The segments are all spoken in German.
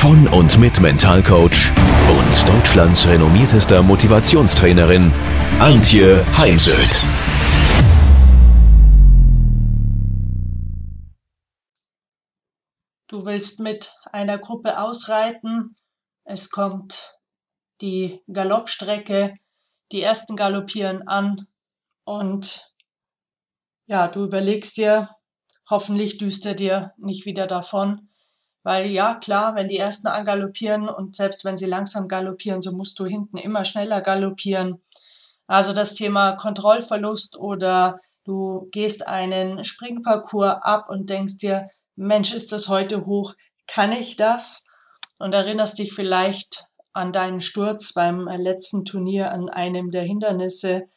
von und mit Mentalcoach und Deutschlands renommiertester Motivationstrainerin Antje Heimsöth. Du willst mit einer Gruppe ausreiten. Es kommt die Galoppstrecke. Die ersten galoppieren an und ja, du überlegst dir, hoffentlich düst er dir nicht wieder davon. Weil ja, klar, wenn die ersten angaloppieren und selbst wenn sie langsam galoppieren, so musst du hinten immer schneller galoppieren. Also das Thema Kontrollverlust oder du gehst einen Springparcours ab und denkst dir, Mensch, ist das heute hoch? Kann ich das? Und erinnerst dich vielleicht an deinen Sturz beim letzten Turnier an einem der Hindernisse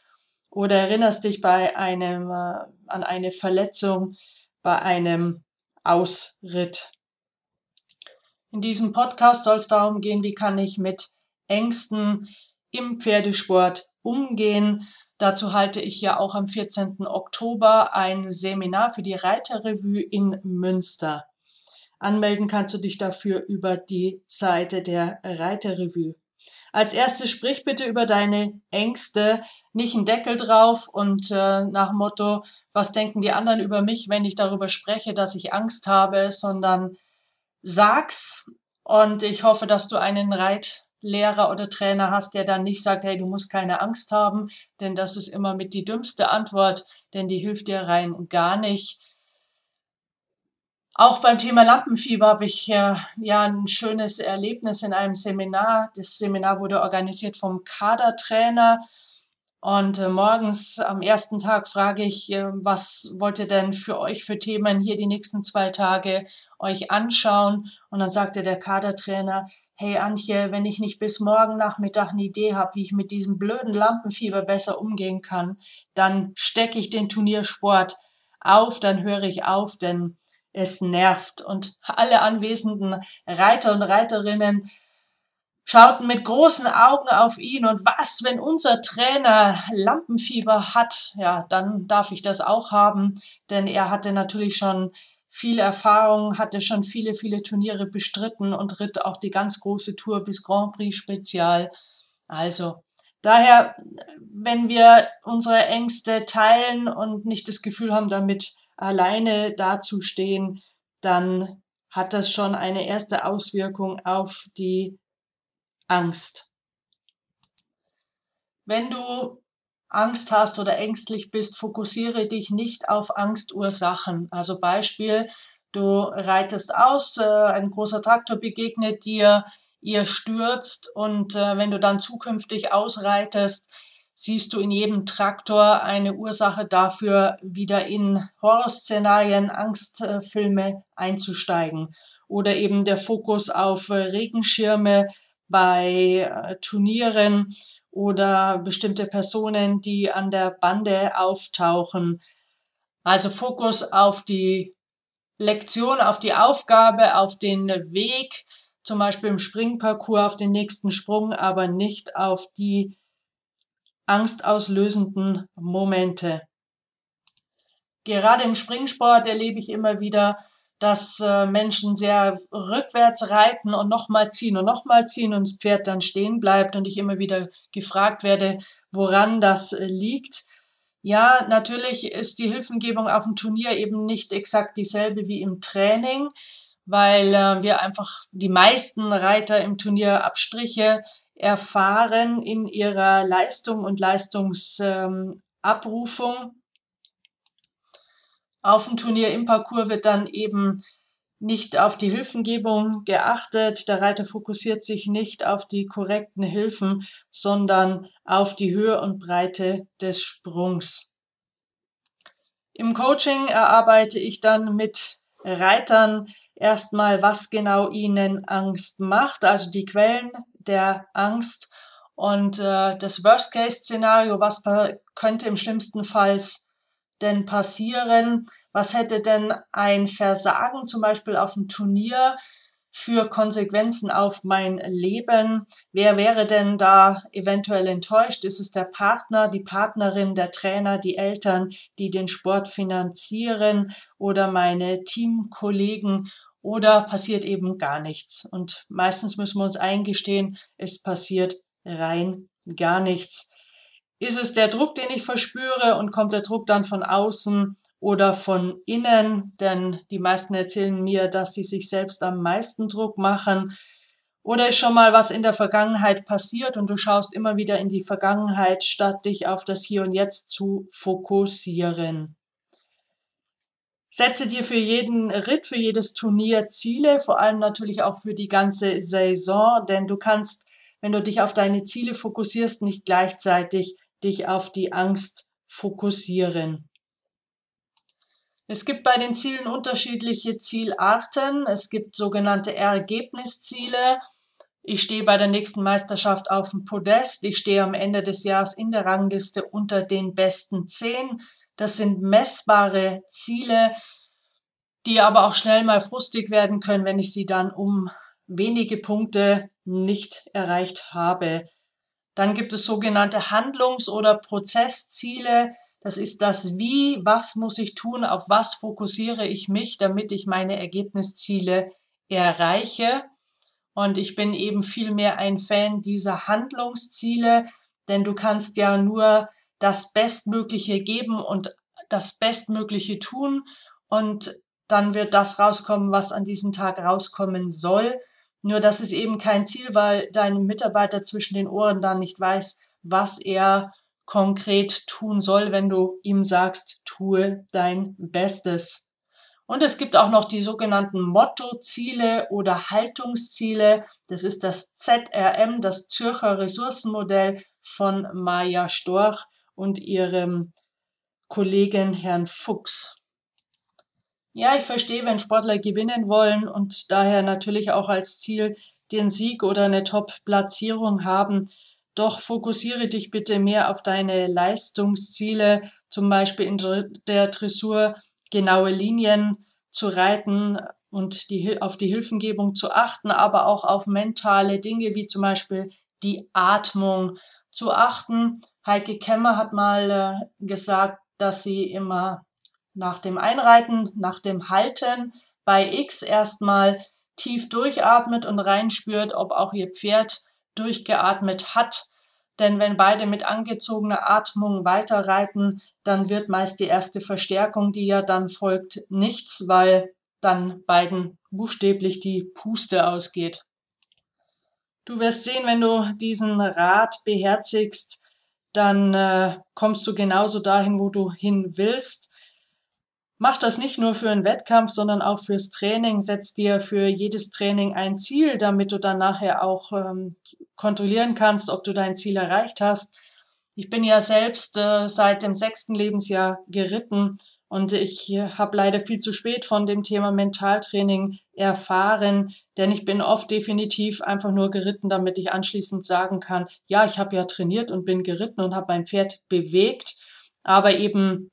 oder erinnerst dich bei einem, äh, an eine Verletzung bei einem Ausritt. In diesem Podcast soll es darum gehen, wie kann ich mit Ängsten im Pferdesport umgehen. Dazu halte ich ja auch am 14. Oktober ein Seminar für die Reiterrevue in Münster. Anmelden kannst du dich dafür über die Seite der Reiterrevue. Als erstes sprich bitte über deine Ängste, nicht einen Deckel drauf und äh, nach Motto, was denken die anderen über mich, wenn ich darüber spreche, dass ich Angst habe, sondern sag's und ich hoffe, dass du einen Reitlehrer oder Trainer hast, der dann nicht sagt, hey, du musst keine Angst haben, denn das ist immer mit die dümmste Antwort, denn die hilft dir rein gar nicht. Auch beim Thema Lampenfieber habe ich äh, ja ein schönes Erlebnis in einem Seminar. Das Seminar wurde organisiert vom Kadertrainer. Und äh, morgens am ersten Tag frage ich, äh, was wollt ihr denn für euch für Themen hier die nächsten zwei Tage euch anschauen? Und dann sagte der Kadertrainer, hey Antje, wenn ich nicht bis morgen Nachmittag eine Idee habe, wie ich mit diesem blöden Lampenfieber besser umgehen kann, dann stecke ich den Turniersport auf, dann höre ich auf, denn es nervt. Und alle anwesenden Reiter und Reiterinnen schauten mit großen Augen auf ihn und was, wenn unser Trainer Lampenfieber hat, ja, dann darf ich das auch haben, denn er hatte natürlich schon viel Erfahrung, hatte schon viele, viele Turniere bestritten und ritt auch die ganz große Tour bis Grand Prix Spezial. Also, daher, wenn wir unsere Ängste teilen und nicht das Gefühl haben, damit alleine dazustehen, dann hat das schon eine erste Auswirkung auf die Angst. Wenn du Angst hast oder ängstlich bist, fokussiere dich nicht auf Angstursachen. Also Beispiel, du reitest aus, äh, ein großer Traktor begegnet dir, ihr stürzt und äh, wenn du dann zukünftig ausreitest, siehst du in jedem Traktor eine Ursache dafür, wieder in Horrorszenarien, Angstfilme einzusteigen. Oder eben der Fokus auf äh, Regenschirme bei äh, Turnieren oder bestimmte Personen, die an der Bande auftauchen. Also Fokus auf die Lektion, auf die Aufgabe, auf den Weg, zum Beispiel im Springparcours auf den nächsten Sprung, aber nicht auf die angstauslösenden Momente. Gerade im Springsport erlebe ich immer wieder, dass äh, Menschen sehr rückwärts reiten und nochmal ziehen und nochmal ziehen und das Pferd dann stehen bleibt und ich immer wieder gefragt werde, woran das äh, liegt. Ja, natürlich ist die Hilfengebung auf dem Turnier eben nicht exakt dieselbe wie im Training, weil äh, wir einfach die meisten Reiter im Turnier Abstriche erfahren in ihrer Leistung und Leistungsabrufung. Auf dem Turnier im Parcours wird dann eben nicht auf die Hilfengebung geachtet. Der Reiter fokussiert sich nicht auf die korrekten Hilfen, sondern auf die Höhe und Breite des Sprungs. Im Coaching erarbeite ich dann mit Reitern erstmal, was genau ihnen Angst macht, also die Quellen der Angst Und äh, das Worst-Case-Szenario, was könnte im schlimmsten Fall denn passieren? Was hätte denn ein Versagen zum Beispiel auf dem Turnier für Konsequenzen auf mein Leben? Wer wäre denn da eventuell enttäuscht? Ist es der Partner, die Partnerin, der Trainer, die Eltern, die den Sport finanzieren oder meine Teamkollegen? Oder passiert eben gar nichts? Und meistens müssen wir uns eingestehen, es passiert rein gar nichts. Ist es der Druck, den ich verspüre und kommt der Druck dann von außen oder von innen? Denn die meisten erzählen mir, dass sie sich selbst am meisten Druck machen. Oder ist schon mal was in der Vergangenheit passiert und du schaust immer wieder in die Vergangenheit, statt dich auf das Hier und Jetzt zu fokussieren. Setze dir für jeden Ritt, für jedes Turnier Ziele, vor allem natürlich auch für die ganze Saison, denn du kannst wenn du dich auf deine Ziele fokussierst, nicht gleichzeitig dich auf die Angst fokussieren. Es gibt bei den Zielen unterschiedliche Zielarten. Es gibt sogenannte Ergebnisziele. Ich stehe bei der nächsten Meisterschaft auf dem Podest. Ich stehe am Ende des Jahres in der Rangliste unter den besten zehn. Das sind messbare Ziele, die aber auch schnell mal frustig werden können, wenn ich sie dann um wenige Punkte nicht erreicht habe. Dann gibt es sogenannte Handlungs- oder Prozessziele. Das ist das Wie, was muss ich tun, auf was fokussiere ich mich, damit ich meine Ergebnisziele erreiche. Und ich bin eben viel mehr ein Fan dieser Handlungsziele, denn du kannst ja nur das Bestmögliche geben und das Bestmögliche tun und dann wird das rauskommen, was an diesem Tag rauskommen soll. Nur das ist eben kein Ziel, weil dein Mitarbeiter zwischen den Ohren dann nicht weiß, was er konkret tun soll, wenn du ihm sagst, tue dein Bestes. Und es gibt auch noch die sogenannten Mottoziele oder Haltungsziele. Das ist das ZRM, das Zürcher Ressourcenmodell von Maja Storch und ihrem Kollegen Herrn Fuchs. Ja, ich verstehe, wenn Sportler gewinnen wollen und daher natürlich auch als Ziel den Sieg oder eine Top-Platzierung haben. Doch fokussiere dich bitte mehr auf deine Leistungsziele, zum Beispiel in der Dressur genaue Linien zu reiten und die, auf die Hilfengebung zu achten, aber auch auf mentale Dinge wie zum Beispiel die Atmung zu achten. Heike Kemmer hat mal äh, gesagt, dass sie immer nach dem Einreiten, nach dem Halten bei X erstmal tief durchatmet und reinspürt, ob auch ihr Pferd durchgeatmet hat. Denn wenn beide mit angezogener Atmung weiterreiten, dann wird meist die erste Verstärkung, die ja dann folgt, nichts, weil dann beiden buchstäblich die Puste ausgeht. Du wirst sehen, wenn du diesen Rat beherzigst, dann äh, kommst du genauso dahin, wo du hin willst. Mach das nicht nur für einen Wettkampf, sondern auch fürs Training. Setz dir für jedes Training ein Ziel, damit du dann nachher auch ähm, kontrollieren kannst, ob du dein Ziel erreicht hast. Ich bin ja selbst äh, seit dem sechsten Lebensjahr geritten und ich habe leider viel zu spät von dem Thema Mentaltraining erfahren, denn ich bin oft definitiv einfach nur geritten, damit ich anschließend sagen kann, ja, ich habe ja trainiert und bin geritten und habe mein Pferd bewegt, aber eben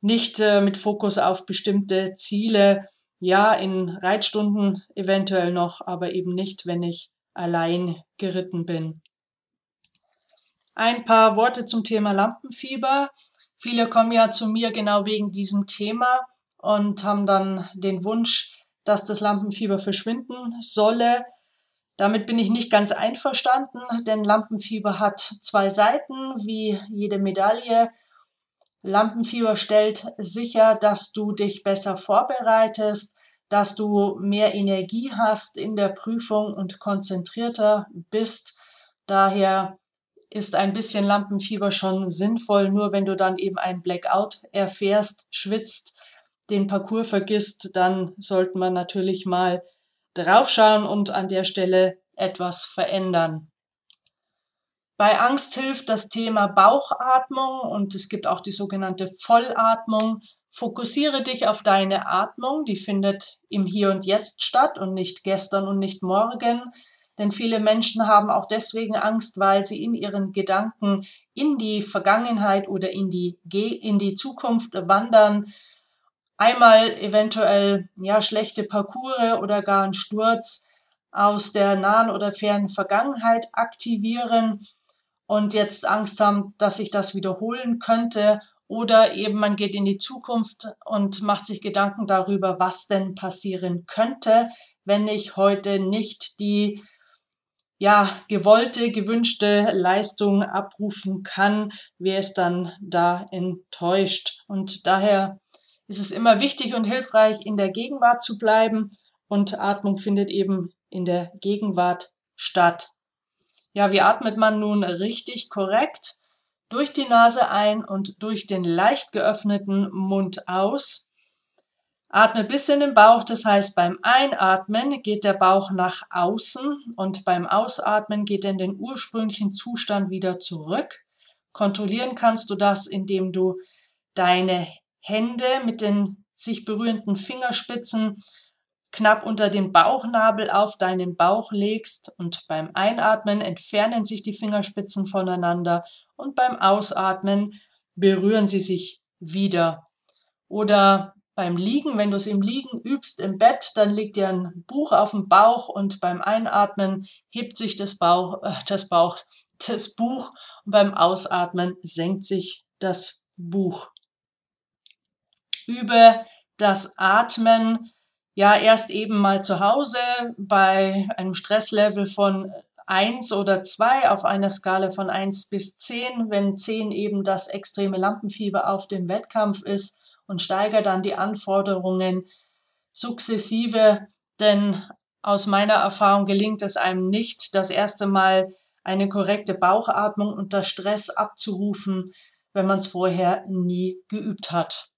nicht äh, mit Fokus auf bestimmte Ziele, ja, in Reitstunden eventuell noch, aber eben nicht, wenn ich allein geritten bin. Ein paar Worte zum Thema Lampenfieber. Viele kommen ja zu mir genau wegen diesem Thema und haben dann den Wunsch, dass das Lampenfieber verschwinden solle. Damit bin ich nicht ganz einverstanden, denn Lampenfieber hat zwei Seiten, wie jede Medaille. Lampenfieber stellt sicher, dass du dich besser vorbereitest, dass du mehr Energie hast in der Prüfung und konzentrierter bist. Daher ist ein bisschen Lampenfieber schon sinnvoll, nur wenn du dann eben ein Blackout erfährst, schwitzt, den Parcours vergisst, dann sollte man natürlich mal draufschauen und an der Stelle etwas verändern. Bei Angst hilft das Thema Bauchatmung und es gibt auch die sogenannte Vollatmung. Fokussiere dich auf deine Atmung, die findet im Hier und Jetzt statt und nicht gestern und nicht morgen. Denn viele Menschen haben auch deswegen Angst, weil sie in ihren Gedanken in die Vergangenheit oder in die, in die Zukunft wandern. Einmal eventuell ja, schlechte Parcours oder gar ein Sturz aus der nahen oder fernen Vergangenheit aktivieren und jetzt Angst haben, dass sich das wiederholen könnte. Oder eben man geht in die Zukunft und macht sich Gedanken darüber, was denn passieren könnte, wenn ich heute nicht die ja, gewollte, gewünschte Leistung abrufen kann, wer es dann da enttäuscht. Und daher ist es immer wichtig und hilfreich, in der Gegenwart zu bleiben und Atmung findet eben in der Gegenwart statt. Ja, wie atmet man nun richtig korrekt? Durch die Nase ein und durch den leicht geöffneten Mund aus. Atme bis in den Bauch, das heißt beim Einatmen geht der Bauch nach außen und beim Ausatmen geht er in den ursprünglichen Zustand wieder zurück. Kontrollieren kannst du das, indem du deine Hände mit den sich berührenden Fingerspitzen knapp unter den Bauchnabel auf deinen Bauch legst und beim Einatmen entfernen sich die Fingerspitzen voneinander und beim Ausatmen berühren sie sich wieder. Oder beim Liegen, wenn du es im Liegen übst im Bett, dann liegt dir ein Buch auf dem Bauch und beim Einatmen hebt sich das Bauch, äh, das Bauch, das Buch und beim Ausatmen senkt sich das Buch. Übe das Atmen ja erst eben mal zu Hause bei einem Stresslevel von 1 oder 2 auf einer Skala von 1 bis 10, wenn 10 eben das extreme Lampenfieber auf dem Wettkampf ist und steigere dann die Anforderungen sukzessive, denn aus meiner Erfahrung gelingt es einem nicht, das erste Mal eine korrekte Bauchatmung unter Stress abzurufen, wenn man es vorher nie geübt hat.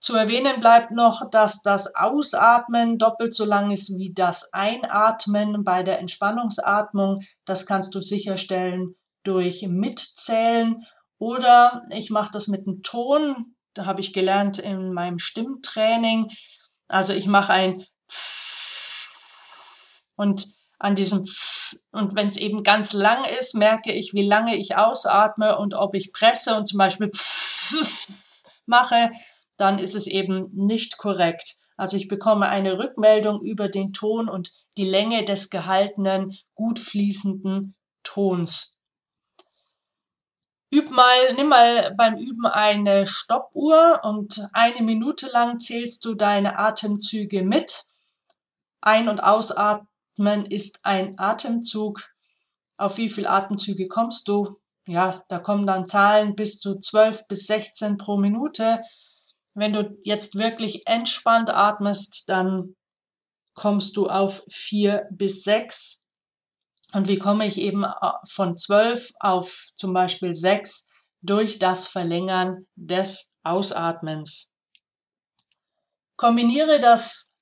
Zu erwähnen bleibt noch, dass das Ausatmen doppelt so lang ist wie das Einatmen bei der Entspannungsatmung. Das kannst du sicherstellen durch Mitzählen oder ich mache das mit einem Ton. Da habe ich gelernt in meinem Stimmtraining. Also ich mache ein und an diesem und wenn es eben ganz lang ist, merke ich, wie lange ich ausatme und ob ich presse und zum Beispiel mache, dann ist es eben nicht korrekt. Also ich bekomme eine Rückmeldung über den Ton und die Länge des gehaltenen, gut fließenden Tons. Üb mal, nimm mal beim Üben eine Stoppuhr und eine Minute lang zählst du deine Atemzüge mit. Ein- und Ausatmen ist ein Atemzug. Auf wie viele Atemzüge kommst du? Ja, da kommen dann Zahlen bis zu 12 bis 16 pro Minute. Wenn du jetzt wirklich entspannt atmest, dann kommst du auf vier bis sechs. Und wie komme ich eben äh, von zwölf auf zum Beispiel sechs? Durch das Verlängern des Ausatmens. Kombiniere das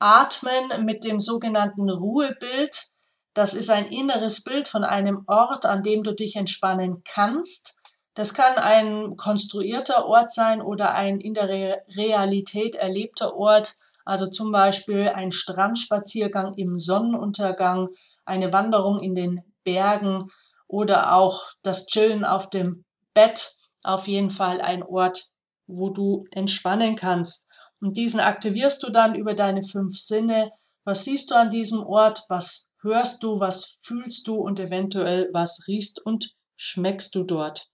Atmen mit dem sogenannten Ruhebild. Das ist ein inneres Bild von einem Ort, an dem du dich entspannen kannst. Das kann ein konstruierter Ort sein oder ein in der Re Realität erlebter Ort, also zum Beispiel ein Strandspaziergang im Sonnenuntergang, eine Wanderung in den Bergen oder auch das Chillen auf dem Bett. Auf jeden Fall ein Ort, wo du entspannen kannst. Und diesen aktivierst du dann über deine fünf Sinne. Was siehst du an diesem Ort? Was hörst du? Was fühlst du? Und eventuell was riechst und schmeckst du dort?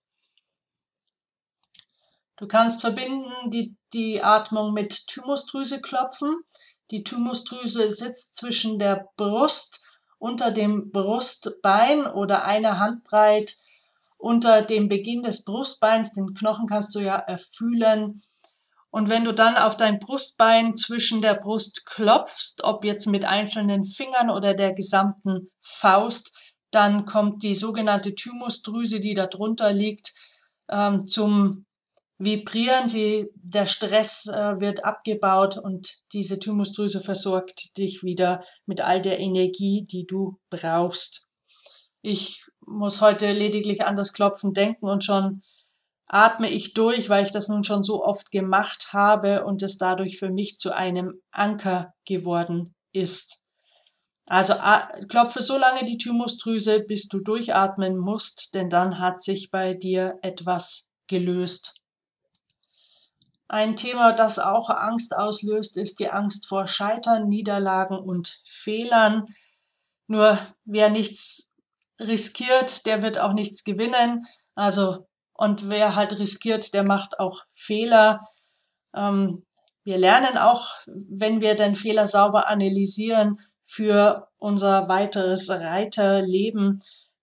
Du kannst verbinden die, die Atmung mit Thymusdrüse klopfen. Die Thymusdrüse sitzt zwischen der Brust, unter dem Brustbein oder eine Handbreit unter dem Beginn des Brustbeins. Den Knochen kannst du ja erfühlen. Und wenn du dann auf dein Brustbein zwischen der Brust klopfst, ob jetzt mit einzelnen Fingern oder der gesamten Faust, dann kommt die sogenannte Thymusdrüse, die da drunter liegt, ähm, zum vibrieren sie, der Stress äh, wird abgebaut und diese Thymusdrüse versorgt dich wieder mit all der Energie, die du brauchst. Ich muss heute lediglich an das Klopfen denken und schon atme ich durch, weil ich das nun schon so oft gemacht habe und es dadurch für mich zu einem Anker geworden ist. Also klopfe so lange die Thymusdrüse, bis du durchatmen musst, denn dann hat sich bei dir etwas gelöst. Ein Thema, das auch Angst auslöst, ist die Angst vor Scheitern, Niederlagen und Fehlern. Nur wer nichts riskiert, der wird auch nichts gewinnen. Also, und wer halt riskiert, der macht auch Fehler. Ähm, wir lernen auch, wenn wir den Fehler sauber analysieren, für unser weiteres Reiterleben.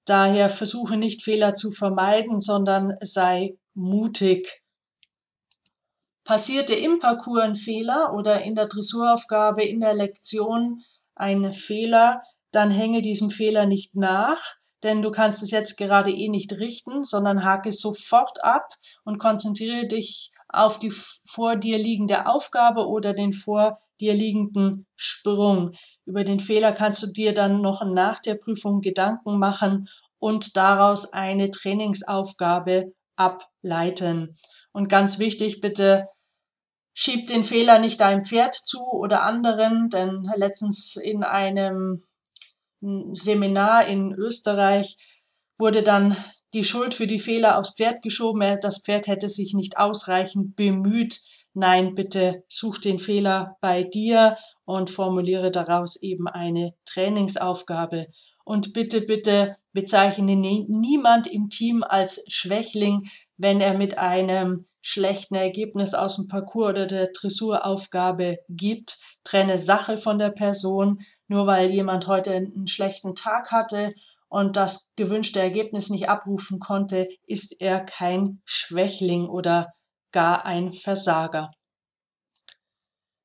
Daher versuche nicht Fehler zu vermeiden, sondern sei mutig. Passierte im Parcours ein Fehler oder in der Dressuraufgabe, in der Lektion ein Fehler, dann hänge diesem Fehler nicht nach, denn du kannst es jetzt gerade eh nicht richten, sondern hake sofort ab und konzentriere dich auf die vor dir liegende Aufgabe oder den vor dir liegenden Sprung. Über den Fehler kannst du dir dann noch nach der Prüfung Gedanken machen und daraus eine Trainingsaufgabe ableiten. Und ganz wichtig, bitte schieb den Fehler nicht deinem Pferd zu oder anderen, denn letztens in einem Seminar in Österreich wurde dann die Schuld für die Fehler aufs Pferd geschoben. Das Pferd hätte sich nicht ausreichend bemüht. Nein, bitte such den Fehler bei dir und formuliere daraus eben eine Trainingsaufgabe. Und bitte, bitte bezeichne niemand im Team als Schwächling, wenn er mit einem schlechten Ergebnis aus dem Parcours oder der Dressuraufgabe gibt. Trenne Sache von der Person. Nur weil jemand heute einen schlechten Tag hatte und das gewünschte Ergebnis nicht abrufen konnte, ist er kein Schwächling oder gar ein Versager.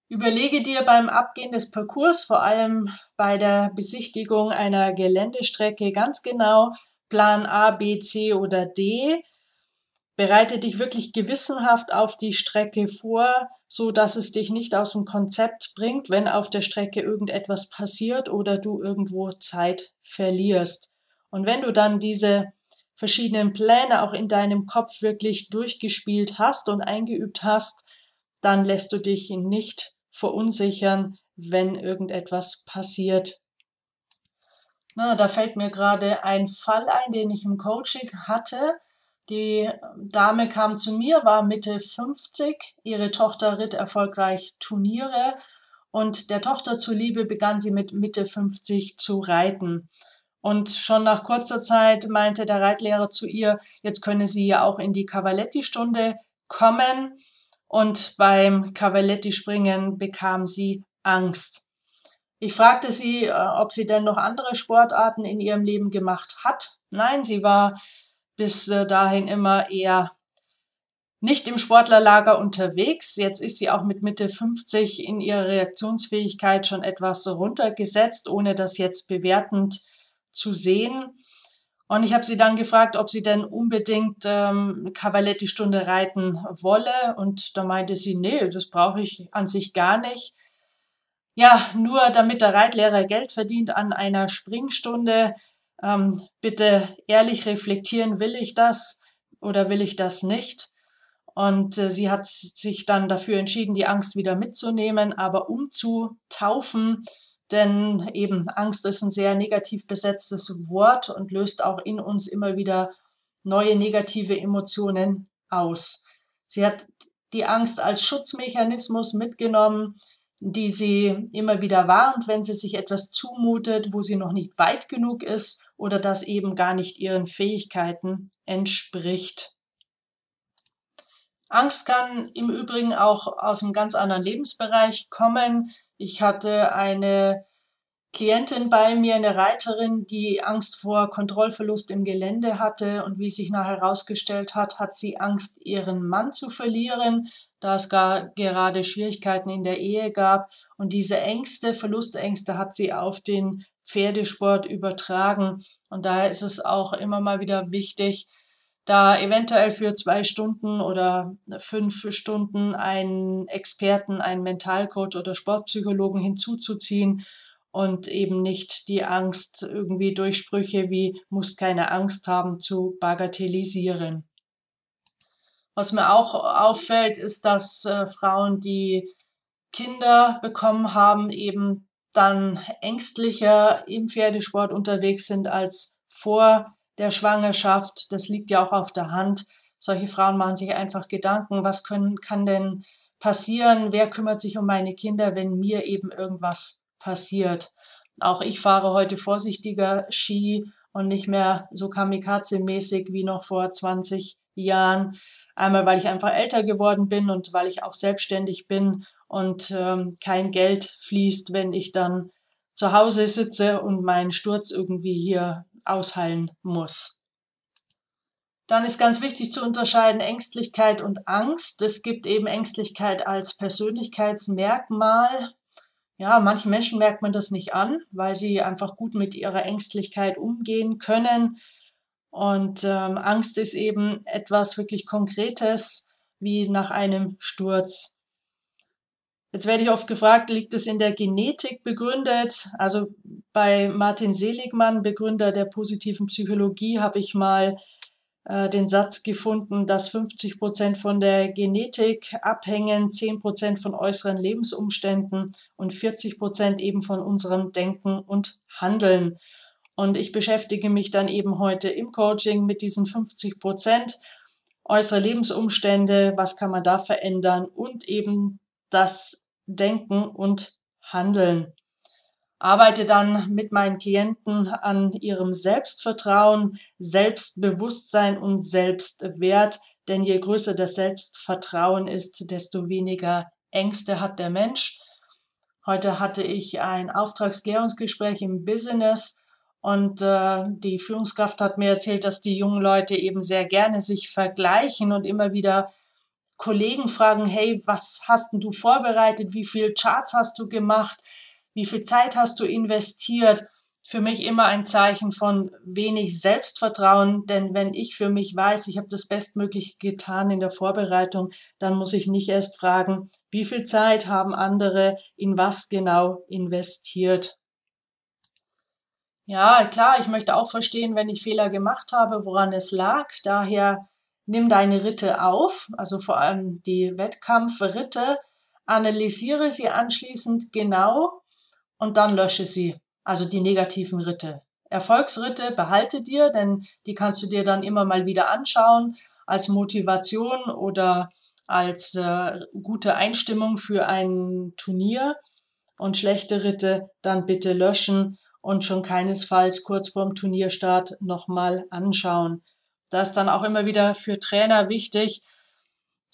Überlege dir beim Abgehen des Parcours, vor allem bei der Besichtigung einer Geländestrecke, ganz genau Plan A, B, C oder D. Bereite dich wirklich gewissenhaft auf die Strecke vor, so dass es dich nicht aus dem Konzept bringt, wenn auf der Strecke irgendetwas passiert oder du irgendwo Zeit verlierst. Und wenn du dann diese verschiedenen Pläne auch in deinem Kopf wirklich durchgespielt hast und eingeübt hast, dann lässt du dich nicht verunsichern, wenn irgendetwas passiert. Na, da fällt mir gerade ein Fall ein, den ich im Coaching hatte. Die Dame kam zu mir, war Mitte 50, ihre Tochter ritt erfolgreich Turniere und der Tochter zuliebe begann sie mit Mitte 50 zu reiten. Und schon nach kurzer Zeit meinte der Reitlehrer zu ihr, jetzt könne sie ja auch in die Cavaletti-Stunde kommen. Und beim Cavaletti-Springen bekam sie Angst. Ich fragte sie, äh, ob sie denn noch andere Sportarten in ihrem Leben gemacht hat. Nein, sie war bis äh, dahin immer eher nicht im Sportlerlager unterwegs. Jetzt ist sie auch mit Mitte 50 in ihrer Reaktionsfähigkeit schon etwas runtergesetzt, ohne das jetzt bewertend zu sehen. Und ich habe sie dann gefragt, ob sie denn unbedingt ähm, Cavaletti-Stunde reiten wolle. Und da meinte sie, nee, das brauche ich an sich gar nicht. Ja, nur damit der Reitlehrer Geld verdient an einer Springstunde. Ähm, bitte ehrlich reflektieren, will ich das oder will ich das nicht? Und äh, sie hat sich dann dafür entschieden, die Angst wieder mitzunehmen, aber umzutaufen denn eben Angst ist ein sehr negativ besetztes Wort und löst auch in uns immer wieder neue negative Emotionen aus. Sie hat die Angst als Schutzmechanismus mitgenommen, die sie immer wieder warnt, wenn sie sich etwas zumutet, wo sie noch nicht weit genug ist oder das eben gar nicht ihren Fähigkeiten entspricht. Angst kann im Übrigen auch aus einem ganz anderen Lebensbereich kommen. Ich hatte eine Klientin bei mir, eine Reiterin, die Angst vor Kontrollverlust im Gelände hatte und wie sich nachher herausgestellt hat, hat sie Angst, ihren Mann zu verlieren, da es gar gerade Schwierigkeiten in der Ehe gab. Und diese Ängste, Verlustängste hat sie auf den Pferdesport übertragen. Und daher ist es auch immer mal wieder wichtig, da eventuell für zwei Stunden oder fünf Stunden einen Experten, einen Mentalcoach oder Sportpsychologen hinzuzuziehen und eben nicht die Angst irgendwie durch Sprüche wie muss keine Angst haben zu bagatellisieren. Was mir auch auffällt, ist, dass äh, Frauen, die Kinder bekommen haben, eben dann ängstlicher im Pferdesport unterwegs sind als vor der Schwangerschaft. Das liegt ja auch auf der Hand. Solche Frauen machen sich einfach Gedanken, was können, kann denn passieren? Wer kümmert sich um meine Kinder, wenn mir eben irgendwas passiert? Auch ich fahre heute vorsichtiger Ski und nicht mehr so kamikaze-mäßig wie noch vor 20 Jahren. Einmal, weil ich einfach älter geworden bin und weil ich auch selbstständig bin und ähm, kein Geld fließt, wenn ich dann zu Hause sitze und meinen Sturz irgendwie hier ausheilen muss. Dann ist ganz wichtig zu unterscheiden Ängstlichkeit und Angst. Es gibt eben Ängstlichkeit als Persönlichkeitsmerkmal. Ja, manchen Menschen merkt man das nicht an, weil sie einfach gut mit ihrer Ängstlichkeit umgehen können. Und ähm, Angst ist eben etwas wirklich Konkretes, wie nach einem Sturz. Jetzt werde ich oft gefragt, liegt es in der Genetik begründet? Also bei Martin Seligmann, Begründer der positiven Psychologie, habe ich mal äh, den Satz gefunden, dass 50 Prozent von der Genetik abhängen, 10 Prozent von äußeren Lebensumständen und 40 Prozent eben von unserem Denken und Handeln. Und ich beschäftige mich dann eben heute im Coaching mit diesen 50 Prozent äußere Lebensumstände, was kann man da verändern und eben das Denken und Handeln. Arbeite dann mit meinen Klienten an ihrem Selbstvertrauen, Selbstbewusstsein und Selbstwert, denn je größer das Selbstvertrauen ist, desto weniger Ängste hat der Mensch. Heute hatte ich ein Auftragsklärungsgespräch im Business und äh, die Führungskraft hat mir erzählt, dass die jungen Leute eben sehr gerne sich vergleichen und immer wieder Kollegen fragen, hey, was hast denn du vorbereitet? Wie viele Charts hast du gemacht? Wie viel Zeit hast du investiert? Für mich immer ein Zeichen von wenig Selbstvertrauen, denn wenn ich für mich weiß, ich habe das Bestmögliche getan in der Vorbereitung, dann muss ich nicht erst fragen, wie viel Zeit haben andere in was genau investiert. Ja, klar, ich möchte auch verstehen, wenn ich Fehler gemacht habe, woran es lag. Daher nimm deine Ritte auf, also vor allem die Wettkampfritte, analysiere sie anschließend genau und dann lösche sie, also die negativen Ritte. Erfolgsritte behalte dir, denn die kannst du dir dann immer mal wieder anschauen als Motivation oder als äh, gute Einstimmung für ein Turnier. Und schlechte Ritte dann bitte löschen und schon keinesfalls kurz vorm Turnierstart nochmal anschauen. Da ist dann auch immer wieder für Trainer wichtig,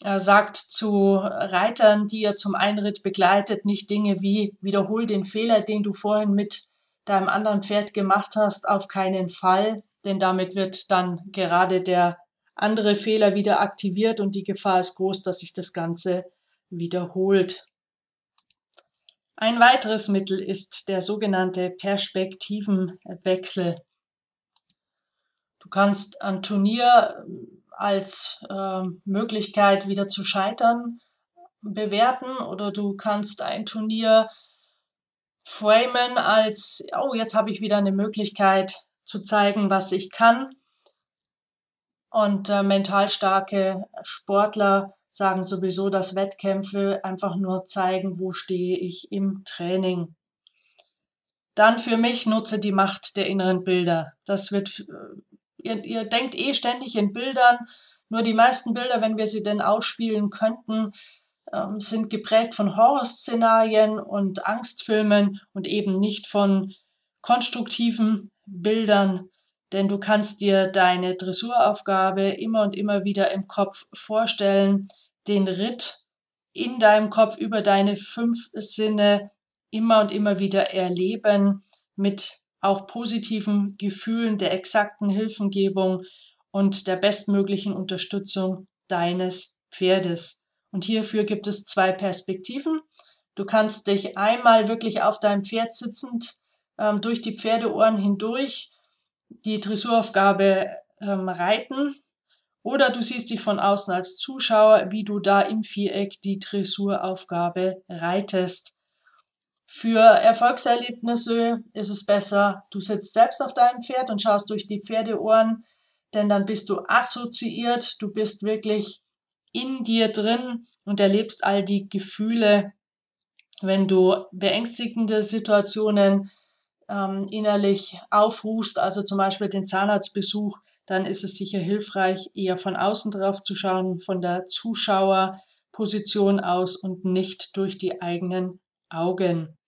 er sagt zu Reitern, die ihr zum Einritt begleitet, nicht Dinge wie wiederhol den Fehler, den du vorhin mit deinem anderen Pferd gemacht hast, auf keinen Fall, denn damit wird dann gerade der andere Fehler wieder aktiviert und die Gefahr ist groß, dass sich das Ganze wiederholt. Ein weiteres Mittel ist der sogenannte Perspektivenwechsel. Du kannst ein Turnier als äh, Möglichkeit wieder zu scheitern bewerten oder du kannst ein Turnier framen als, oh, jetzt habe ich wieder eine Möglichkeit zu zeigen, was ich kann. Und äh, mental starke Sportler sagen sowieso, dass Wettkämpfe einfach nur zeigen, wo stehe ich im Training. Dann für mich nutze die Macht der inneren Bilder. Das wird äh, Ihr, ihr denkt eh ständig in Bildern, nur die meisten Bilder, wenn wir sie denn ausspielen könnten, ähm, sind geprägt von Horrorszenarien und Angstfilmen und eben nicht von konstruktiven Bildern, denn du kannst dir deine Dressuraufgabe immer und immer wieder im Kopf vorstellen, den Ritt in deinem Kopf über deine fünf Sinne immer und immer wieder erleben mit auch positiven Gefühlen der exakten Hilfengebung und der bestmöglichen Unterstützung deines Pferdes. Und hierfür gibt es zwei Perspektiven. Du kannst dich einmal wirklich auf deinem Pferd sitzend ähm, durch die Pferdeohren hindurch die Dressuraufgabe ähm, reiten oder du siehst dich von außen als Zuschauer, wie du da im Viereck die Dressuraufgabe reitest. Für Erfolgserlebnisse ist es besser, du sitzt selbst auf deinem Pferd und schaust durch die Pferdeohren, denn dann bist du assoziiert, du bist wirklich in dir drin und erlebst all die Gefühle, wenn du beängstigende Situationen ähm, innerlich aufruhst, also zum Beispiel den Zahnarztbesuch, dann ist es sicher hilfreich, eher von außen drauf zu schauen, von der Zuschauerposition aus und nicht durch die eigenen Augen.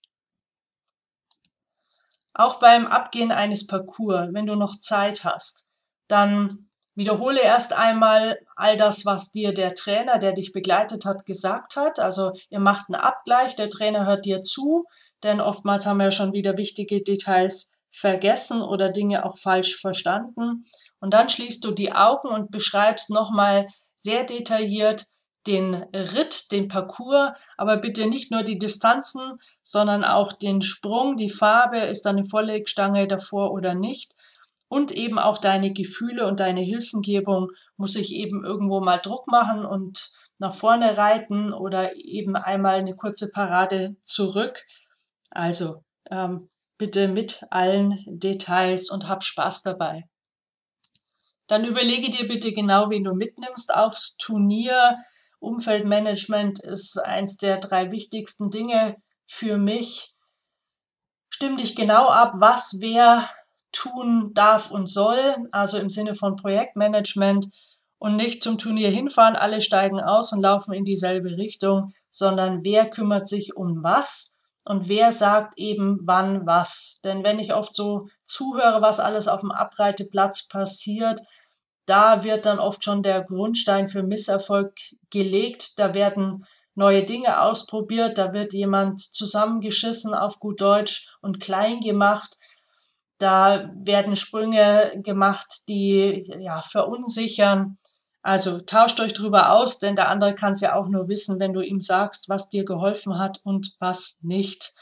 Auch beim Abgehen eines Parcours, wenn du noch Zeit hast, dann wiederhole erst einmal all das, was dir der Trainer, der dich begleitet hat, gesagt hat. Also ihr macht einen Abgleich, der Trainer hört dir zu, denn oftmals haben wir schon wieder wichtige Details vergessen oder Dinge auch falsch verstanden. Und dann schließt du die Augen und beschreibst nochmal sehr detailliert den Ritt, den Parcours, aber bitte nicht nur die Distanzen, sondern auch den Sprung, die Farbe, ist da eine Volllegstange davor oder nicht. Und eben auch deine Gefühle und deine Hilfengebung muss ich eben irgendwo mal Druck machen und nach vorne reiten oder eben einmal eine kurze Parade zurück. Also ähm, bitte mit allen Details und hab Spaß dabei. Dann überlege dir bitte genau, wen du mitnimmst aufs Turnier. Umfeldmanagement ist eins der drei wichtigsten Dinge für mich. Stimm dich genau ab, was wer tun darf und soll, also im Sinne von Projektmanagement und nicht zum Turnier hinfahren, alle steigen aus und laufen in dieselbe Richtung, sondern wer kümmert sich um was und wer sagt eben wann was. Denn wenn ich oft so zuhöre, was alles auf dem Abreiteplatz passiert, da wird dann oft schon der Grundstein für Misserfolg gelegt. Da werden neue Dinge ausprobiert, da wird jemand zusammengeschissen auf gut Deutsch und klein gemacht. Da werden Sprünge gemacht, die ja verunsichern. Also tauscht euch drüber aus, denn der andere kann es ja auch nur wissen, wenn du ihm sagst, was dir geholfen hat und was nicht.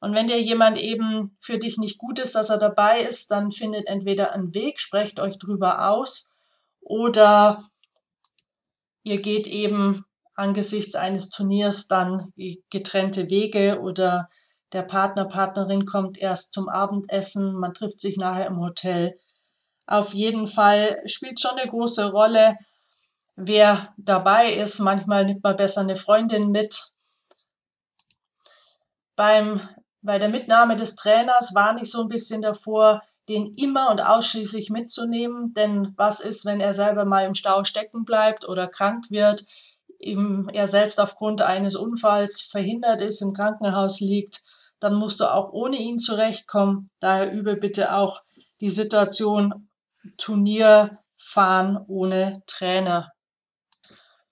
Und wenn dir jemand eben für dich nicht gut ist, dass er dabei ist, dann findet entweder einen Weg, sprecht euch drüber aus oder ihr geht eben angesichts eines Turniers dann getrennte Wege oder der Partner, Partnerin kommt erst zum Abendessen, man trifft sich nachher im Hotel. Auf jeden Fall spielt schon eine große Rolle, wer dabei ist. Manchmal nimmt man besser eine Freundin mit. Beim, bei der Mitnahme des Trainers warne ich so ein bisschen davor, den immer und ausschließlich mitzunehmen. Denn was ist, wenn er selber mal im Stau stecken bleibt oder krank wird, ihm, er selbst aufgrund eines Unfalls verhindert ist, im Krankenhaus liegt, dann musst du auch ohne ihn zurechtkommen. Daher übe bitte auch die Situation Turnier fahren ohne Trainer.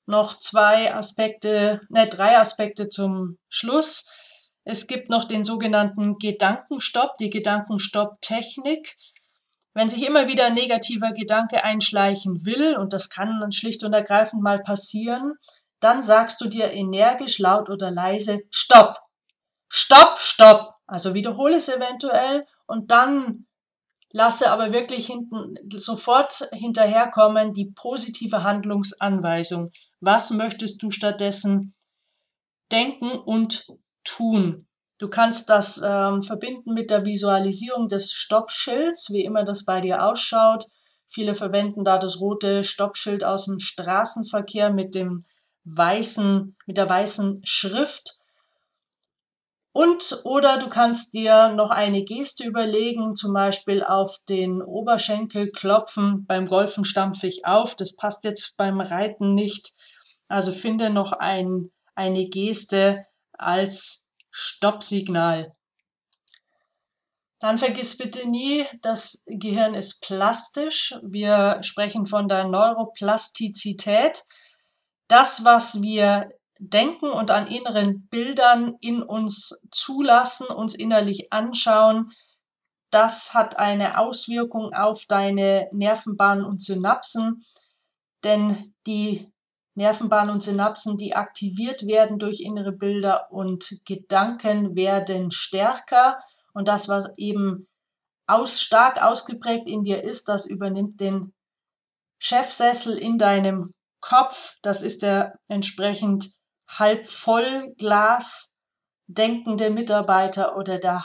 Noch zwei Aspekte, ne, drei Aspekte zum Schluss. Es gibt noch den sogenannten Gedankenstopp, die Gedankenstopp-Technik. Wenn sich immer wieder ein negativer Gedanke einschleichen will, und das kann dann schlicht und ergreifend mal passieren, dann sagst du dir energisch, laut oder leise, Stopp, Stopp, Stopp. Also wiederhole es eventuell und dann lasse aber wirklich hinten sofort hinterherkommen die positive Handlungsanweisung. Was möchtest du stattdessen denken und tun. Du kannst das ähm, verbinden mit der Visualisierung des Stoppschilds, wie immer das bei dir ausschaut. Viele verwenden da das rote Stoppschild aus dem Straßenverkehr mit dem weißen, mit der weißen Schrift. Und oder du kannst dir noch eine Geste überlegen, zum Beispiel auf den Oberschenkel klopfen. Beim Golfen stampfe ich auf. Das passt jetzt beim Reiten nicht. Also finde noch ein, eine Geste, als Stoppsignal. Dann vergiss bitte nie, das Gehirn ist plastisch. Wir sprechen von der Neuroplastizität. Das, was wir denken und an inneren Bildern in uns zulassen, uns innerlich anschauen, das hat eine Auswirkung auf deine Nervenbahnen und Synapsen, denn die Nervenbahnen und Synapsen, die aktiviert werden durch innere Bilder und Gedanken werden stärker und das, was eben aus, stark ausgeprägt in dir ist, das übernimmt den Chefsessel in deinem Kopf. Das ist der entsprechend halb voll Glas denkende Mitarbeiter oder der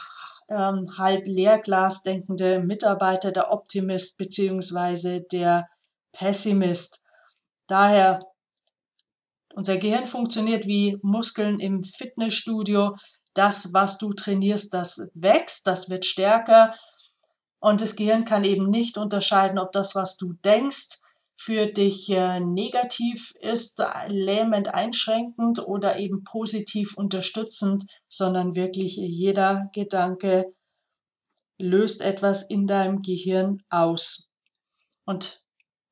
ähm, halb leer Glas denkende Mitarbeiter, der Optimist beziehungsweise der Pessimist. Daher unser Gehirn funktioniert wie Muskeln im Fitnessstudio. das, was du trainierst, das wächst, das wird stärker. Und das Gehirn kann eben nicht unterscheiden, ob das, was du denkst, für dich äh, negativ ist, lähmend einschränkend oder eben positiv unterstützend, sondern wirklich jeder Gedanke löst etwas in deinem Gehirn aus. Und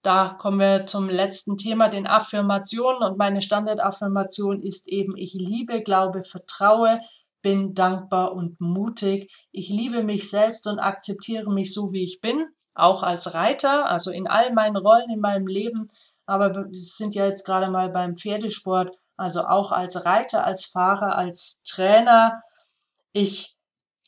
da kommen wir zum letzten Thema, den Affirmationen. Und meine Standardaffirmation ist eben, ich liebe, glaube, vertraue, bin dankbar und mutig. Ich liebe mich selbst und akzeptiere mich so, wie ich bin auch als Reiter, also in all meinen Rollen in meinem Leben, aber wir sind ja jetzt gerade mal beim Pferdesport, also auch als Reiter, als Fahrer, als Trainer. Ich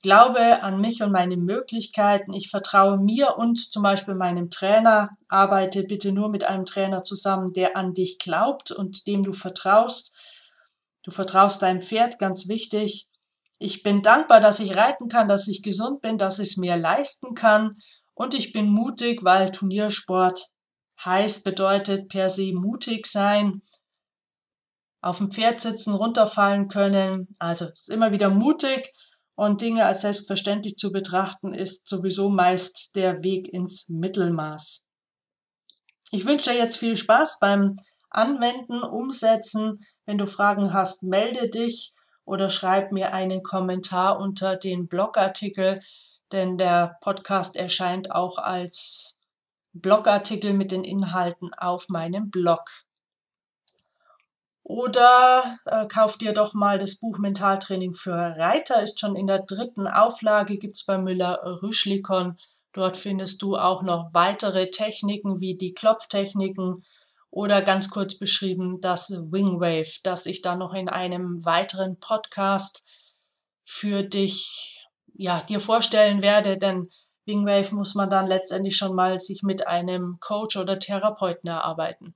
glaube an mich und meine Möglichkeiten. Ich vertraue mir und zum Beispiel meinem Trainer. Arbeite bitte nur mit einem Trainer zusammen, der an dich glaubt und dem du vertraust. Du vertraust deinem Pferd, ganz wichtig. Ich bin dankbar, dass ich reiten kann, dass ich gesund bin, dass ich es mir leisten kann und ich bin mutig, weil Turniersport heißt, bedeutet per se mutig sein, auf dem Pferd sitzen, runterfallen können. Also ist immer wieder mutig und Dinge als selbstverständlich zu betrachten, ist sowieso meist der Weg ins Mittelmaß. Ich wünsche dir jetzt viel Spaß beim Anwenden, Umsetzen. Wenn du Fragen hast, melde dich oder schreib mir einen Kommentar unter den Blogartikel denn der Podcast erscheint auch als Blogartikel mit den Inhalten auf meinem Blog. Oder äh, kauf dir doch mal das Buch Mentaltraining für Reiter, ist schon in der dritten Auflage, gibt es bei Müller-Rüschlikon. Dort findest du auch noch weitere Techniken wie die Klopftechniken oder ganz kurz beschrieben das Wingwave, das ich dann noch in einem weiteren Podcast für dich ja, dir vorstellen werde, denn Wingwave muss man dann letztendlich schon mal sich mit einem Coach oder Therapeuten erarbeiten.